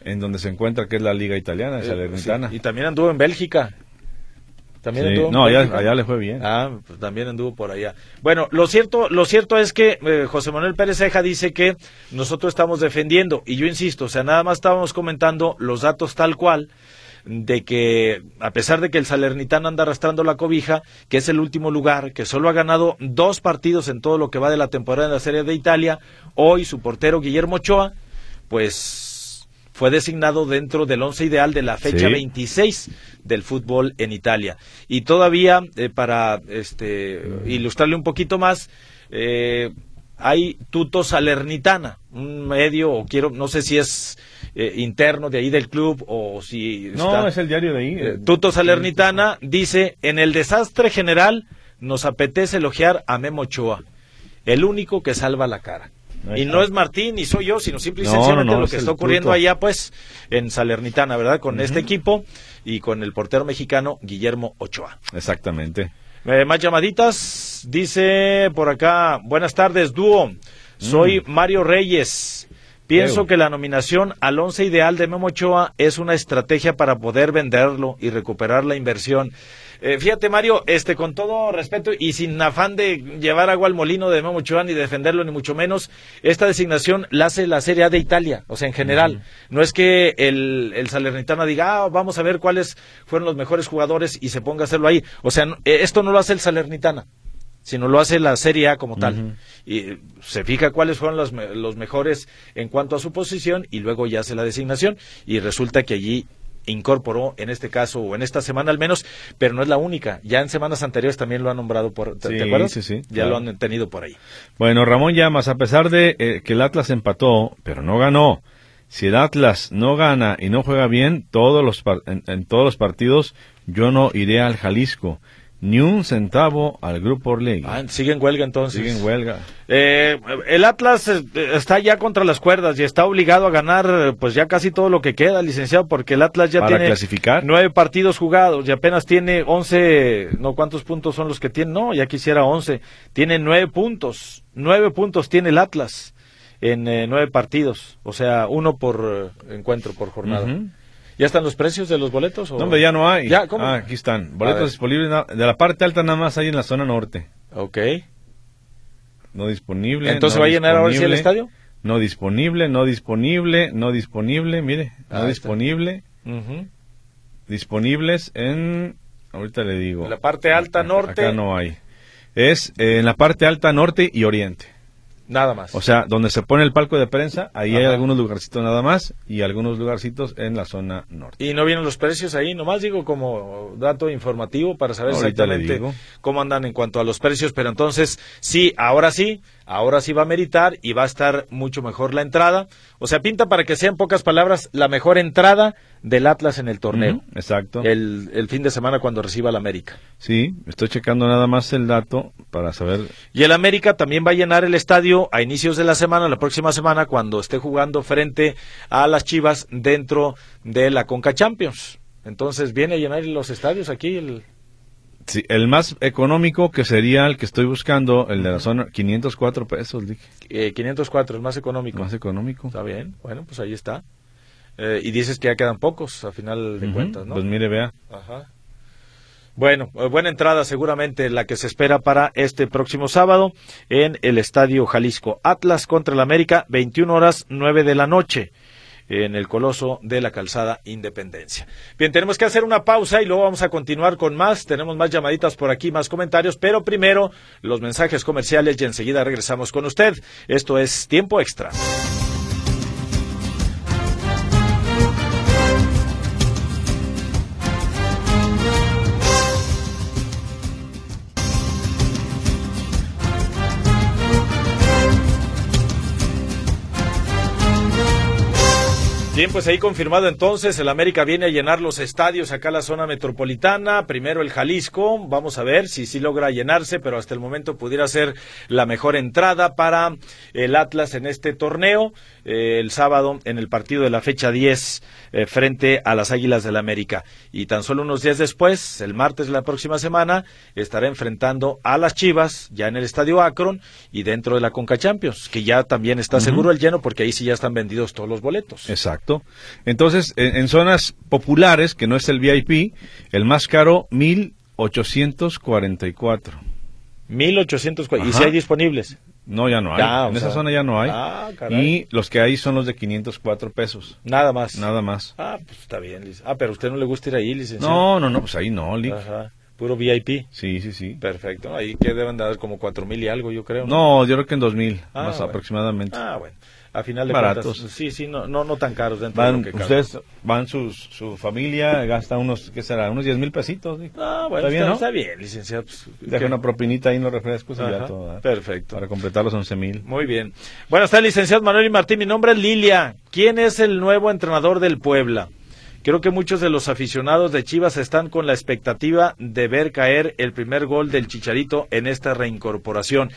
en donde se encuentra que es la liga italiana, eh, Y también anduvo en Bélgica. También anduvo no, allá, le fue bien. Ah, pues también anduvo por allá. Bueno, lo cierto, lo cierto es que eh, José Manuel Pérez Ceja dice que nosotros estamos defendiendo, y yo insisto, o sea, nada más estábamos comentando los datos tal cual, de que a pesar de que el Salernitán anda arrastrando la cobija, que es el último lugar, que solo ha ganado dos partidos en todo lo que va de la temporada en la Serie de Italia, hoy su portero Guillermo Ochoa, pues fue designado dentro del once ideal de la fecha 26 del fútbol en Italia. Y todavía, eh, para este, ilustrarle un poquito más, eh, hay Tuto Salernitana, un medio, o quiero, no sé si es eh, interno de ahí del club o si... No, es el diario de ahí. Tuto Salernitana dice, en el desastre general nos apetece elogiar a Memo Ochoa, el único que salva la cara y no es Martín ni soy yo, sino simple y sencillamente lo que está ocurriendo allá, pues, en Salernitana, ¿verdad? Con este equipo y con el portero mexicano Guillermo Ochoa. Exactamente. Eh, más llamaditas, dice por acá, buenas tardes, dúo. Soy mm. Mario Reyes. Pienso que la nominación al once ideal de Memo Ochoa es una estrategia para poder venderlo y recuperar la inversión. Eh, fíjate, Mario, este, con todo respeto y sin afán de llevar agua al molino de Memo Ochoa ni defenderlo, ni mucho menos, esta designación la hace la Serie A de Italia, o sea, en general. No es que el, el Salernitana diga, ah, vamos a ver cuáles fueron los mejores jugadores y se ponga a hacerlo ahí. O sea, eh, esto no lo hace el Salernitana sino lo hace la Serie A como tal. Y se fija cuáles fueron los, los, mejores en cuanto a su posición y luego ya hace la designación y resulta que allí incorporó en este caso o en esta semana al menos, pero no es la única. Ya en semanas anteriores también lo han nombrado por, ¿te, acuerdas? Sí, sí. Ya lo han tenido por ahí. Bueno, Ramón Llamas, a pesar de eh, que el Atlas empató, pero no ganó. Si el Atlas no gana y no juega bien todos los en, todos los partidos, yo no iré al Jalisco. Ni un centavo al grupo Orlegui. Ah, sigue en huelga entonces. Sigue en huelga. Eh, el Atlas eh, está ya contra las cuerdas y está obligado a ganar pues ya casi todo lo que queda, licenciado, porque el Atlas ya tiene clasificar? nueve partidos jugados y apenas tiene once, no cuántos puntos son los que tiene, no, ya quisiera once, tiene nueve puntos, nueve puntos tiene el Atlas en eh, nueve partidos, o sea, uno por encuentro, por jornada. ¿Ya están los precios de los boletos? O... No, hombre, ya no hay. ¿Ya? ¿Cómo? Ah, aquí están. Boletos disponibles de la parte alta nada más hay en la zona norte. Ok. No disponible. ¿Entonces va a llenar ahora sí el estadio? No disponible, no disponible, no disponible, mire, no disponible. Disponibles en, ahorita le digo. En la parte alta norte. Acá no hay. Es en la parte alta norte y oriente. Nada más. O sea, donde se pone el palco de prensa, ahí hay algunos lugarcitos nada más y algunos lugarcitos en la zona norte. ¿Y no vienen los precios ahí? Nomás digo como dato informativo para saber exactamente cómo andan en cuanto a los precios, pero entonces sí, ahora sí, ahora sí va a meritar y va a estar mucho mejor la entrada. O sea, pinta para que sea en pocas palabras la mejor entrada del Atlas en el torneo. exacto. El, el, fin de semana cuando reciba el América. Sí, estoy checando nada más el dato para saber. Y el América también va a llenar el estadio a inicios de la semana, la próxima semana, cuando esté jugando frente a las Chivas dentro de la Conca Champions. Entonces viene a llenar los estadios aquí el, Sí, el más económico que sería el que estoy buscando, el de la zona, 504 pesos, dije. Eh, 504, el más económico. Más económico. Está bien, bueno, pues ahí está. Eh, y dices que ya quedan pocos, a final de cuentas, ¿no? Pues mire, vea. Ajá. Bueno, eh, buena entrada seguramente la que se espera para este próximo sábado en el Estadio Jalisco. Atlas contra el América, 21 horas 9 de la noche en el Coloso de la Calzada Independencia. Bien, tenemos que hacer una pausa y luego vamos a continuar con más. Tenemos más llamaditas por aquí, más comentarios, pero primero los mensajes comerciales y enseguida regresamos con usted. Esto es Tiempo Extra. Pues ahí confirmado entonces, el América viene a llenar los estadios acá en la zona metropolitana, primero el Jalisco, vamos a ver si sí logra llenarse, pero hasta el momento pudiera ser la mejor entrada para el Atlas en este torneo, eh, el sábado en el partido de la fecha 10 eh, frente a las Águilas del América. Y tan solo unos días después, el martes de la próxima semana, estará enfrentando a las Chivas ya en el Estadio Akron y dentro de la Conca Champions, que ya también está seguro el lleno porque ahí sí ya están vendidos todos los boletos. Exacto. Entonces, en, zonas populares, que no es el VIP, el más caro, 1844. 1844. ¿Y si hay disponibles? No, ya no hay. en esa zona ya no hay. Ah, y los que hay son los de 504 pesos. Nada más. Nada más. Ah, pues está bien. Ah, pero a usted no le gusta ir ahí, licenciado. No, no, no, pues ahí no, Ajá. Puro VIP. Sí, sí, sí. Perfecto. Ahí que deben dar como cuatro mil y algo, yo creo. No, yo creo que en dos mil, ah, más aproximadamente. Ah, bueno a final de Baratos. cuentas. Sí, sí, no, no, no tan caros dentro van, de lo que Ustedes van su, su familia, gasta unos, ¿qué será? Unos 10 mil pesitos. Ah, bueno, está bien, ¿no? está bien licenciado. Pues, Deja una propinita ahí en los refrescos y ya todo. ¿eh? Perfecto. Para completar los 11 mil. Muy bien. Bueno, está el licenciado Manuel y Martín. Mi nombre es Lilia. ¿Quién es el nuevo entrenador del Puebla? Creo que muchos de los aficionados de Chivas están con la expectativa de ver caer el primer gol del Chicharito en esta reincorporación.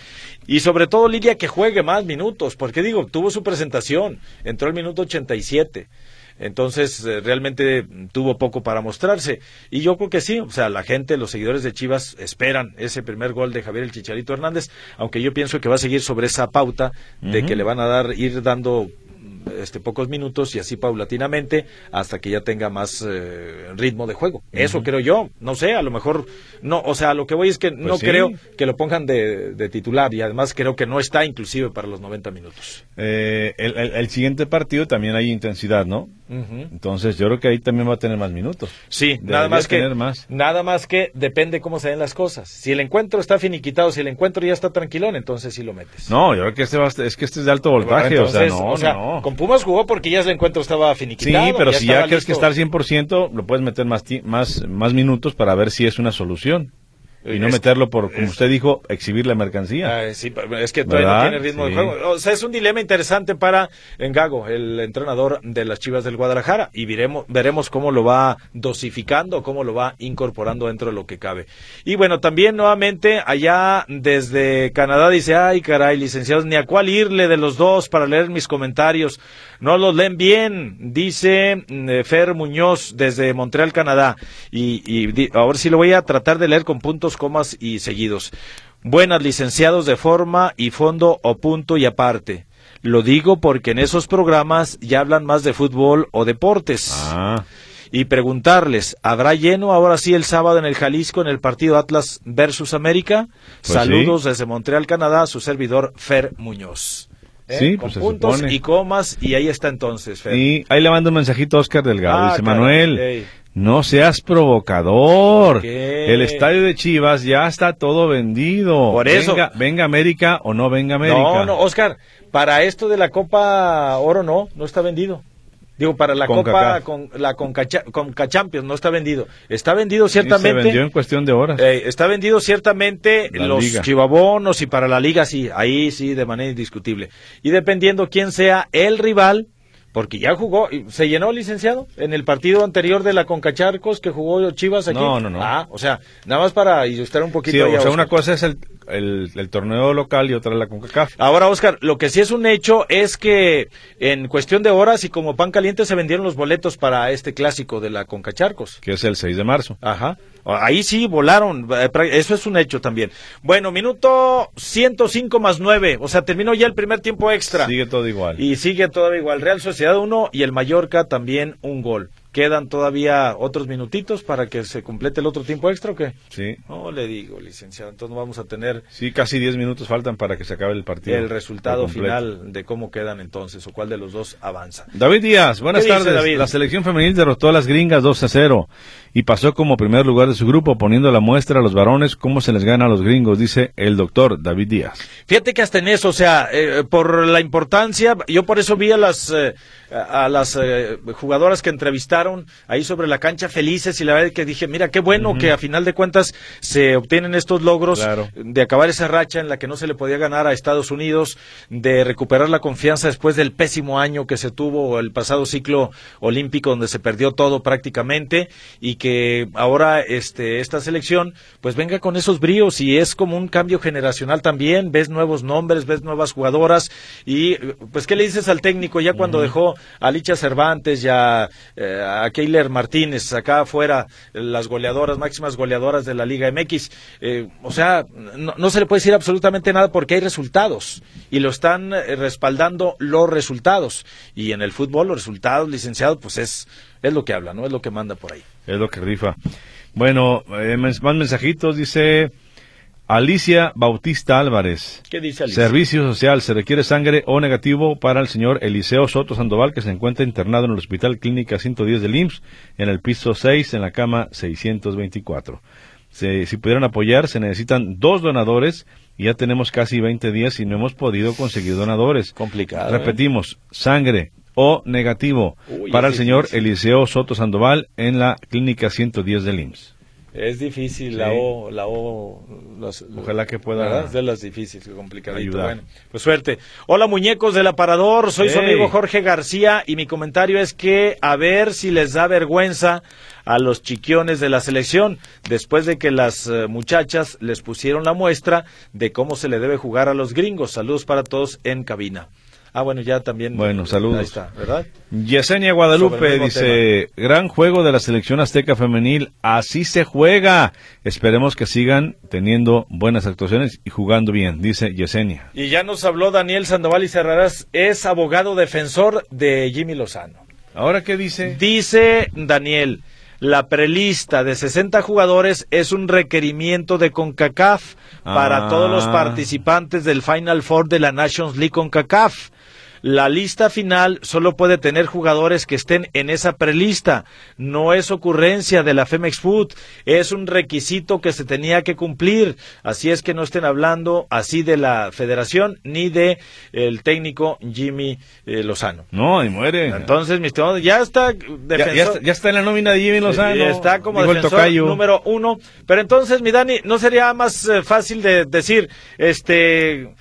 Y sobre todo Lidia que juegue más minutos, porque digo, tuvo su presentación, entró el minuto 87. Entonces, eh, realmente tuvo poco para mostrarse. Y yo creo que sí, o sea, la gente, los seguidores de Chivas esperan ese primer gol de Javier el Chicharito Hernández, aunque yo pienso que va a seguir sobre esa pauta de que le van a dar, ir dando este, pocos minutos y así paulatinamente hasta que ya tenga más eh, ritmo de juego. Eso creo yo. No sé, a lo mejor no, o sea, lo que voy es que no pues creo que lo pongan de, titular y además creo que no está inclusive para los 90 minutos. Eh, el, siguiente partido también hay intensidad, ¿no? Entonces yo creo que ahí también va a tener más minutos. Sí, nada más que nada más que depende cómo se den las cosas. Si el encuentro está finiquitado, si el encuentro ya está tranquilón, entonces sí lo metes. No, yo creo que este es que este es de alto voltaje, o sea, no, no. Con Pumas jugó porque ya el encuentro estaba finiquitado. Sí, pero si ya quieres que estar 100%, lo puedes meter más más más minutos para ver si es una solución. Y no meterlo por, como usted dijo, exhibir la mercancía. Ah, sí, es que todavía no tiene ritmo de juego. O sea, es un dilema interesante para Engago, el entrenador de las Chivas del Guadalajara, y veremos, veremos cómo lo va dosificando, cómo lo va incorporando dentro de lo que cabe. Y bueno, también nuevamente allá desde Canadá dice, ay caray, licenciados, ni a cuál irle de los dos para leer mis comentarios. No los leen bien, dice mm, Fer Muñoz desde Montreal, Canadá. Y, y ahora sí lo voy a tratar de leer con puntos comas y seguidos. Buenas licenciados de forma y fondo o punto y aparte. Lo digo porque en esos programas ya hablan más de fútbol o deportes. Ah. Y preguntarles, ¿habrá lleno ahora sí el sábado en el Jalisco en el partido Atlas versus América? Pues Saludos desde Montreal, Canadá, su servidor Fer Muñoz. ¿Eh? Sí, con pues puntos y comas y ahí está entonces. Fer. Y ahí le mando un mensajito a Oscar Delgado. Ah, dice Manuel, no seas provocador. El estadio de Chivas ya está todo vendido. Por eso. Venga, América o no venga América. No, no, Oscar, para esto de la Copa Oro no, no está vendido. Digo, para la Copa con la Conca, Champions no está vendido. Está vendido ciertamente. se vendió en cuestión de horas. Eh, está vendido ciertamente los chivabonos y para la liga sí, ahí sí de manera indiscutible. Y dependiendo quién sea el rival, porque ya jugó, se llenó licenciado en el partido anterior de la Concacharcos que jugó Chivas aquí. No, no, no. Ah, o sea, nada más para ilustrar un poquito. Sí, o sea, una cosa es el, el, torneo local y otra la CONCACAF. Ahora, Oscar, lo que sí es un hecho es que en cuestión de horas y como pan caliente se vendieron los boletos para este clásico de la Concacharcos. Que es el 6 de marzo. Ajá. Ahí sí volaron, eh, eso es un hecho también. Bueno, minuto 105 más 9, o sea, terminó ya el primer tiempo extra. Sigue todo igual. Y sigue todo igual. Real Sociedad 1 y el Mallorca también un gol. ¿Quedan todavía otros minutitos para que se complete el otro tiempo extra o qué? Sí. No le digo, licenciado. Entonces vamos a tener. Sí, casi 10 minutos faltan para que se acabe el partido. El resultado final de cómo quedan entonces o cuál de los dos avanza. David Díaz, buenas tardes. David? La selección femenil derrotó a las gringas 2 a 0 y pasó como primer lugar de su grupo, poniendo la muestra a los varones cómo se les gana a los gringos, dice el doctor David Díaz. Fíjate que hasta en eso, o sea, eh, por la importancia, yo por eso vi a las, eh, a las eh, jugadoras que entrevistaron ahí sobre la cancha felices y la verdad que dije, mira, qué bueno que a final de cuentas se obtienen estos logros de acabar esa racha en la que no se le podía ganar a Estados Unidos, de recuperar la confianza después del pésimo año que se tuvo el pasado ciclo olímpico donde se perdió todo prácticamente y que ahora este esta selección pues venga con esos bríos y es como un cambio generacional también, ves nuevos nombres, ves nuevas jugadoras y pues qué le dices al técnico ya cuando dejó a Licha Cervantes y a, a Martínez, acá afuera, las goleadoras, máximas goleadoras de la Liga MX. Eh, o sea, no, se le puede decir absolutamente nada porque hay resultados y lo están eh, respaldando los resultados. Y en el fútbol, los resultados, licenciado, pues es, es lo que habla, ¿no? Es lo que manda por ahí. Es lo que rifa. Bueno, eh, más mensajitos, dice Alicia Bautista Álvarez. ¿Qué dice Alicia? Servicio social. Se requiere sangre O negativo para el señor Eliseo Soto Sandoval, que se encuentra internado en el Hospital Clínica 110 del IMSS, en el piso 6, en la cama 624. si pudieran apoyar, se necesitan dos donadores y ya tenemos casi 20 días y no hemos podido conseguir donadores. Complicado. ¿eh? Repetimos, sangre O negativo para el señor Eliseo Soto Sandoval en la Clínica 110 del IMSS. Es difícil la O, la O. Ojalá que pueda. Es de las difíciles, complicadito. Bueno, pues suerte. Hola muñecos del aparador, soy su amigo Jorge García y mi comentario es que a ver si les da vergüenza a los chiquiones de la selección después de que las eh, muchachas les pusieron la muestra de cómo se le debe jugar a los gringos. Saludos para todos en cabina. Ah, bueno, ya también. Bueno, saludos. Ahí está, ¿verdad? Yesenia Guadalupe dice, gran juego de la selección azteca femenil, así se juega. Esperemos que sigan teniendo buenas actuaciones y jugando bien, dice Yesenia. Y ya nos habló Daniel Sandoval y Cerrarás, es abogado defensor de Jimmy Lozano. ¿Ahora qué dice? Dice Daniel, la prelista de 60 jugadores es un requerimiento de CONCACAF para todos los ah. participantes del Final Four de la Nations League CONCACAF. La lista final solo puede tener jugadores que estén en esa prelista. No es ocurrencia de la Femex Food, es un requisito que se tenía que cumplir. Así es que no estén hablando así de la federación ni de el técnico Jimmy eh, Lozano. No, y muere. Entonces, mi estimado, ya está, ya, está en la nómina de Jimmy Lozano. está como defensor número uno. Pero entonces, mi Dani, ¿no sería más eh, fácil de decir, este,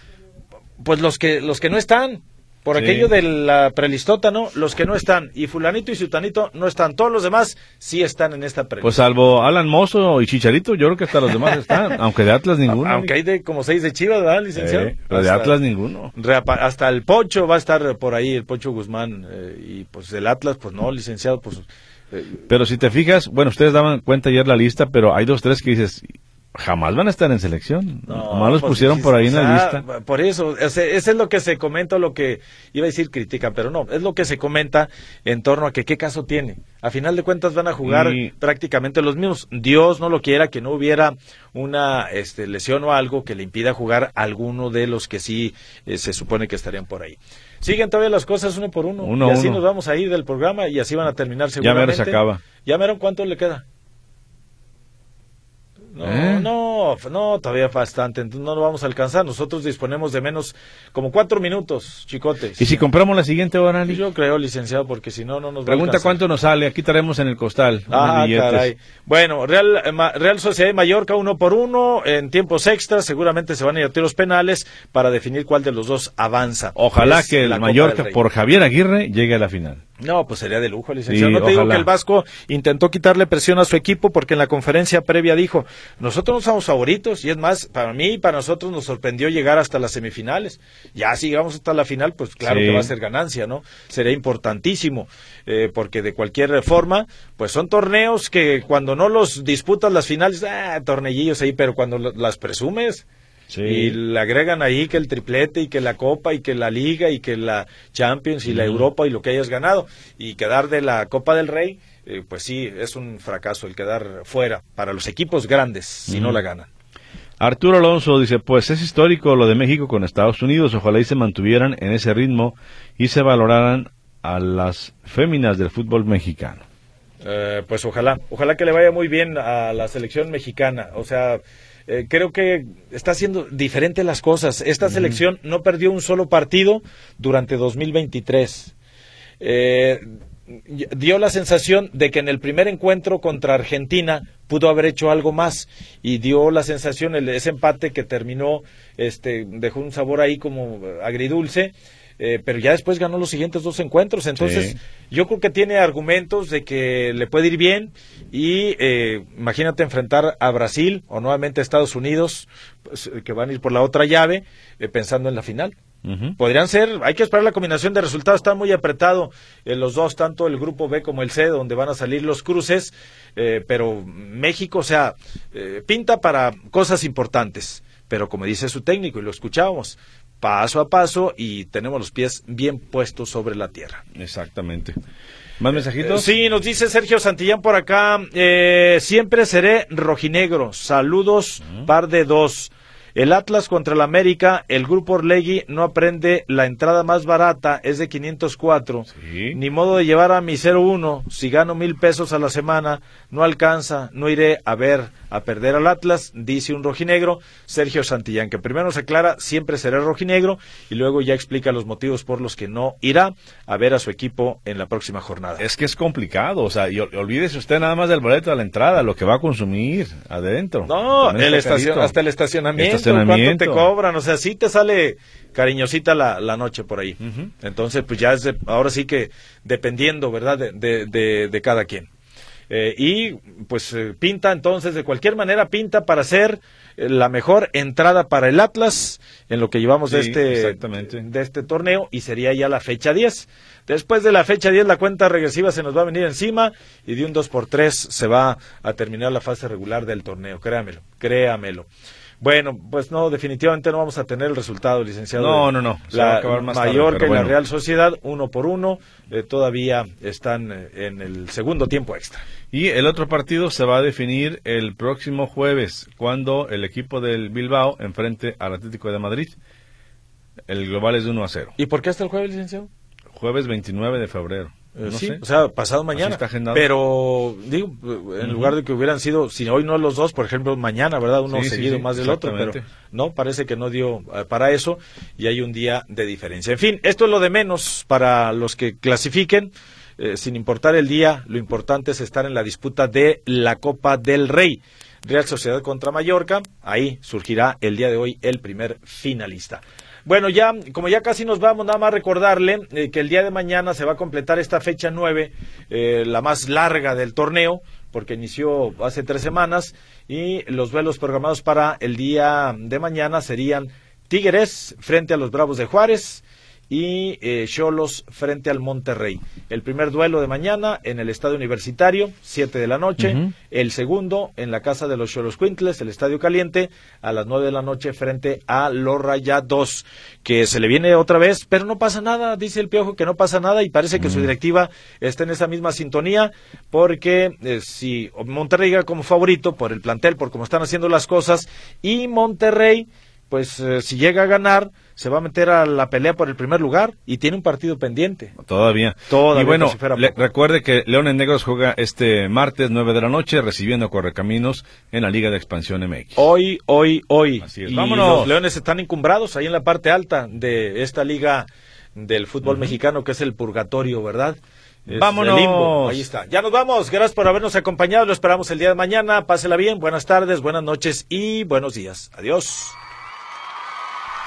pues los que, los que no están? Por aquello de la prelistota, ¿no? Los que no están, y fulanito y sutanito no están, todos los demás sí están en esta prelista. Pues salvo Alan Mozo y Chicharito, yo creo que hasta los demás están, aunque de Atlas ninguno. Aunque hay de como seis de Chivas, ¿verdad, licenciado? pero de Atlas ninguno. Hasta el Pocho va a estar por ahí, el Pocho Guzmán, eh, y pues el Atlas, pues no, licenciado, pues... Eh, pero si te fijas, bueno, ustedes daban cuenta ayer la lista, pero hay dos, tres que dices, jamás van a estar en selección. No, los pues, pusieron por ahí en la lista. Por eso, ese, es lo que se comenta, lo que iba a decir critican, pero no, es lo que se comenta en torno a que qué caso tiene. A final de cuentas van a jugar prácticamente los mismos. Dios no lo quiera que no hubiera una este, lesión o algo que le impida jugar a alguno de los que sí eh, se supone que estarían por ahí. Siguen todavía las cosas uno por uno. y así nos vamos a ir del programa y así van a terminar seguramente. Ya ver, se acaba. Ya cuánto le queda. No, ¿Eh? no, no, todavía bastante, entonces no lo vamos a alcanzar. Nosotros disponemos de menos, como cuatro minutos, chicotes. ¿Y si compramos la siguiente hora, Yo creo, licenciado, porque si no, no nos Pregunta cuánto nos sale, aquí estaremos en el costal. Ah, caray. Bueno, Real, Real Sociedad de Mallorca uno por uno, en tiempos extras, seguramente se van a ir a tiros penales para definir cuál de los dos avanza. Ojalá que el Mallorca, por Javier Aguirre, llegue a la final. No, pues sería de lujo, licenciado. no te digo que el Vasco intentó quitarle presión a su equipo porque en la conferencia previa dijo, nosotros no somos favoritos y es más, para mí y para nosotros nos sorprendió llegar hasta las semifinales. Ya si llegamos hasta la final, pues claro que va a ser ganancia, ¿no? Sería importantísimo eh, porque de cualquier forma, pues son torneos que cuando no los disputas las finales, ah, tornellillos ahí, pero cuando las presumes, y le agregan ahí que el triplete y que la Copa y que la Liga y que la Champions y la Europa y lo que hayas ganado. Y quedar de la Copa del Rey, eh, pues sí, es un fracaso el quedar fuera para los equipos grandes si no la ganan. Arturo Alonso dice, pues es histórico lo de México con Estados Unidos, ojalá y se mantuvieran en ese ritmo y se valoraran a las féminas del fútbol mexicano. Eh, pues ojalá, ojalá que le vaya muy bien a la selección mexicana, o sea, eh, creo que está haciendo diferente las cosas. Esta selección no perdió un solo partido durante 2023. Eh, dio la sensación de que en el primer encuentro contra Argentina pudo haber hecho algo más y dio la sensación el, ese empate que terminó este dejó un sabor ahí como agridulce eh, pero ya después ganó los siguientes dos encuentros. Entonces, yo creo que tiene argumentos de que le puede ir bien y eh, imagínate enfrentar a Brasil o nuevamente a Estados Unidos, pues, que van a ir por la otra llave, eh, pensando en la final. Podrían ser, hay que esperar la combinación de resultados, está muy apretado en los dos, tanto el grupo B como el C, donde van a salir los cruces, pero México, o sea, pinta para cosas importantes, pero como dice su técnico, y lo escuchábamos, paso a paso y tenemos los pies bien puestos sobre la tierra. Exactamente. ¿Más mensajitos? sí, nos dice Sergio Santillán por acá. Eh, siempre seré rojinegro. Saludos, par de dos. El Atlas contra el América, el grupo Orlegui no aprende la entrada más barata, es de 504. Ni modo de llevar a mi 01. Si gano mil pesos a la semana, no alcanza, no iré a ver a perder al Atlas, dice un rojinegro, Sergio Santillán, que primero se aclara, siempre será rojinegro, y luego ya explica los motivos por los que no irá a ver a su equipo en la próxima jornada. Es que es complicado, o sea, y olvídese usted nada más del boleto a la entrada, lo que va a consumir adentro. No, el hasta el estacionamiento ¿Cuánto te cobran? O sea, sí te sale cariñosita la, la noche por ahí. Entonces, pues ya es ahora sí que dependiendo, ¿verdad? De, de, de, cada quien. Eh, y pues eh, pinta entonces, de cualquier manera, pinta para ser eh, la mejor entrada para el Atlas en lo que llevamos de, este, de este torneo y sería ya la fecha 10. Después de la fecha 10 la cuenta regresiva se nos va a venir encima y de un 2 por 3 se va a terminar la fase regular del torneo, créamelo, créamelo. Bueno, pues no, definitivamente no vamos a tener el resultado, licenciado. No, no, no. la Mallorca y la Real Sociedad, uno por uno, eh, todavía están eh, en el segundo tiempo extra. Y el otro partido se va a definir el próximo jueves, cuando el equipo del Bilbao enfrente al Atlético de Madrid. El global es de 1 a 0. ¿Y por qué hasta el jueves, licenciado? Jueves 29 de febrero. Eh, sí, o sea, pasado mañana. Pero, digo, en lugar de que hubieran sido, si hoy no los dos, por ejemplo, mañana, ¿verdad? Uno seguido más del otro, pero no, parece que no dio eh, para eso y hay un día de diferencia. En fin, esto es lo de menos para los que clasifiquen. Eh, sin importar el día, lo importante es estar en la disputa de la Copa del Rey. Real Sociedad contra Mallorca, ahí surgirá el día de hoy el primer finalista. Bueno, ya, como ya casi nos vamos, nada más recordarle eh, que el día de mañana se va a completar esta fecha nueve, eh, la más larga del torneo, porque inició hace tres semanas, y los vuelos programados para el día de mañana serían Tigres frente a los Bravos de Juárez, y eh, Cholos frente al Monterrey. El primer duelo de mañana en el Estadio Universitario, 7 de la noche. El segundo en la casa de los Cholos Quintles, el Estadio Caliente, a las 9 de la noche frente a los Rayados, que se le viene otra vez, pero no pasa nada, dice el Piojo que no pasa nada y parece que su directiva está en esa misma sintonía, porque eh, si Monterrey llega como favorito por el plantel, por cómo están haciendo las cosas, y Monterrey pues eh, si llega a ganar, se va a meter a la pelea por el primer lugar y tiene un partido pendiente. Todavía. Todavía. Y bueno, recuerde que Leones Negros juega este martes 9 de la noche recibiendo Correcaminos en la Liga de Expansión MX. Hoy, hoy, hoy. Así es. Vámonos. Los Leones están encumbrados ahí en la parte alta de esta liga del fútbol mexicano que es el purgatorio, ¿verdad? Vámonos. Ahí está. Ya nos vamos. Gracias por habernos acompañado. Lo esperamos el día de mañana. Pásela bien. Buenas tardes, buenas noches y buenos días. Adiós.